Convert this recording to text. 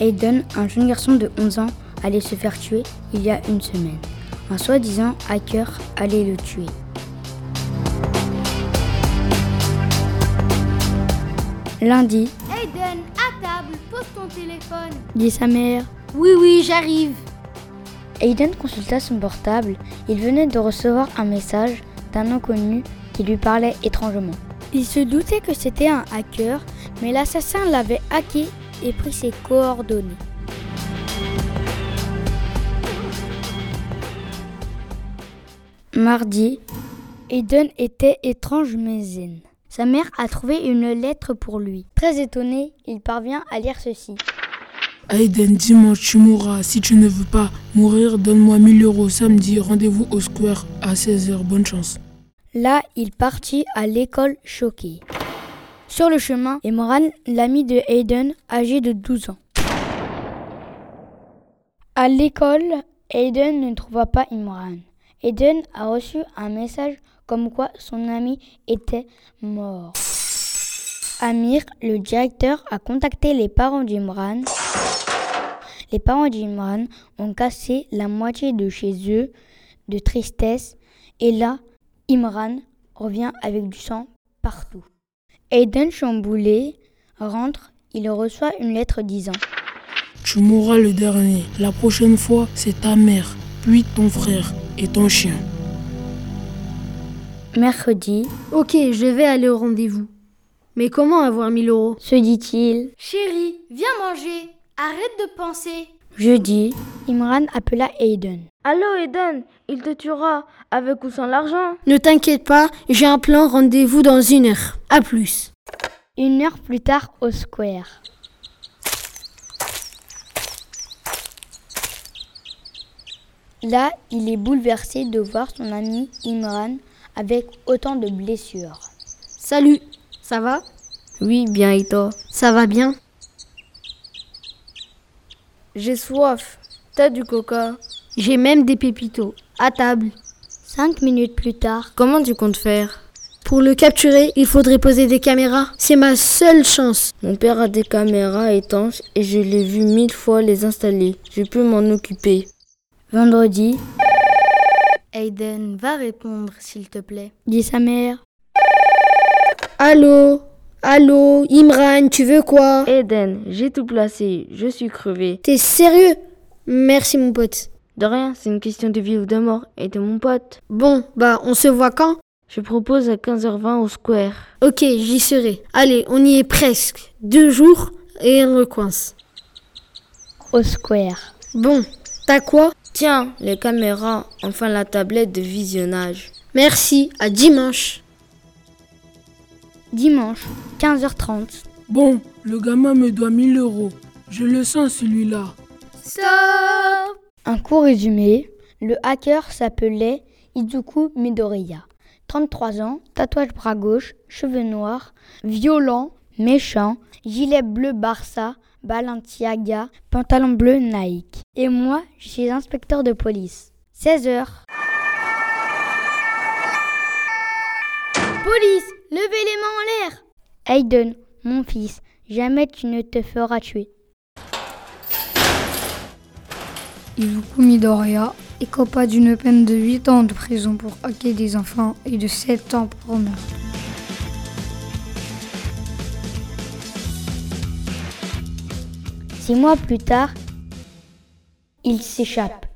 Aiden, un jeune garçon de 11 ans, allait se faire tuer il y a une semaine. Un soi-disant hacker allait le tuer. Lundi, Aiden, à table, pose ton téléphone. dit sa mère. Oui, oui, j'arrive. Aiden consulta son portable. Il venait de recevoir un message d'un inconnu qui lui parlait étrangement. Il se doutait que c'était un hacker, mais l'assassin l'avait hacké et pris ses coordonnées. Mardi, Aiden était étrange mais zen. Sa mère a trouvé une lettre pour lui. Très étonné, il parvient à lire ceci. Aiden, dimanche, tu mourras. Si tu ne veux pas mourir, donne-moi 1000 euros samedi. Rendez-vous au square à 16h. Bonne chance. Là, il partit à l'école choqué. Sur le chemin, Imran, l'ami de Aiden, âgé de 12 ans. À l'école, Aiden ne trouva pas Imran. Aiden a reçu un message comme quoi son ami était mort. Amir, le directeur, a contacté les parents d'Imran. Les parents d'Imran ont cassé la moitié de chez eux de tristesse et là, Imran revient avec du sang partout. Aiden chamboulé rentre, il reçoit une lettre disant Tu mourras le dernier. La prochaine fois, c'est ta mère, puis ton frère et ton chien. Mercredi, Ok, je vais aller au rendez-vous. Mais comment avoir 1000 euros? Se dit-il. Chérie, viens manger. Arrête de penser. Jeudi, Imran appela Aiden. Allô Eden, il te tuera, avec ou sans l'argent Ne t'inquiète pas, j'ai un plan rendez-vous dans une heure. À plus. Une heure plus tard au square. Là, il est bouleversé de voir son ami Imran avec autant de blessures. Salut, ça va? Oui, bien et toi? Ça va bien J'ai soif. T'as du coca J'ai même des pépitos. À table. Cinq minutes plus tard, Comment tu comptes faire? Pour le capturer, il faudrait poser des caméras. C'est ma seule chance. Mon père a des caméras étanches et je l'ai vu mille fois les installer. Je peux m'en occuper. vendredi, Aiden, va répondre s'il te plaît. dit sa mère. Allô? Allô Imran, tu veux quoi? Eden, j'ai tout placé. Je suis crevé. T'es sérieux? Merci mon pote. De rien, c'est une question de vie ou de mort. Et de mon pote. Bon, bah on se voit quand? Je propose à 15h20 au square. Ok, j'y serai. Allez, on y est presque. Deux jours et on le coince. Au square. Bon, t'as quoi? Tiens, les caméras, enfin la tablette de visionnage. Merci, à dimanche. Dimanche, 15h30. Bon, le gamin me doit 1000 euros. Je le sens celui-là. Stop Un court résumé, le hacker s'appelait Izuku Midoriya. 33 ans, tatouage bras gauche, cheveux noirs, violent, méchant, gilet bleu Barça, Balenciaga, pantalon bleu Nike. Et moi, je suis inspecteur de police. 16h. Police, levez les mains en l'air Aiden, mon fils, jamais tu ne te feras tuer. Izuku Midoriya écopa d'une peine de 8 ans de prison pour hacker des enfants et de 7 ans pour meurtre. Six mois plus tard, il s'échappe.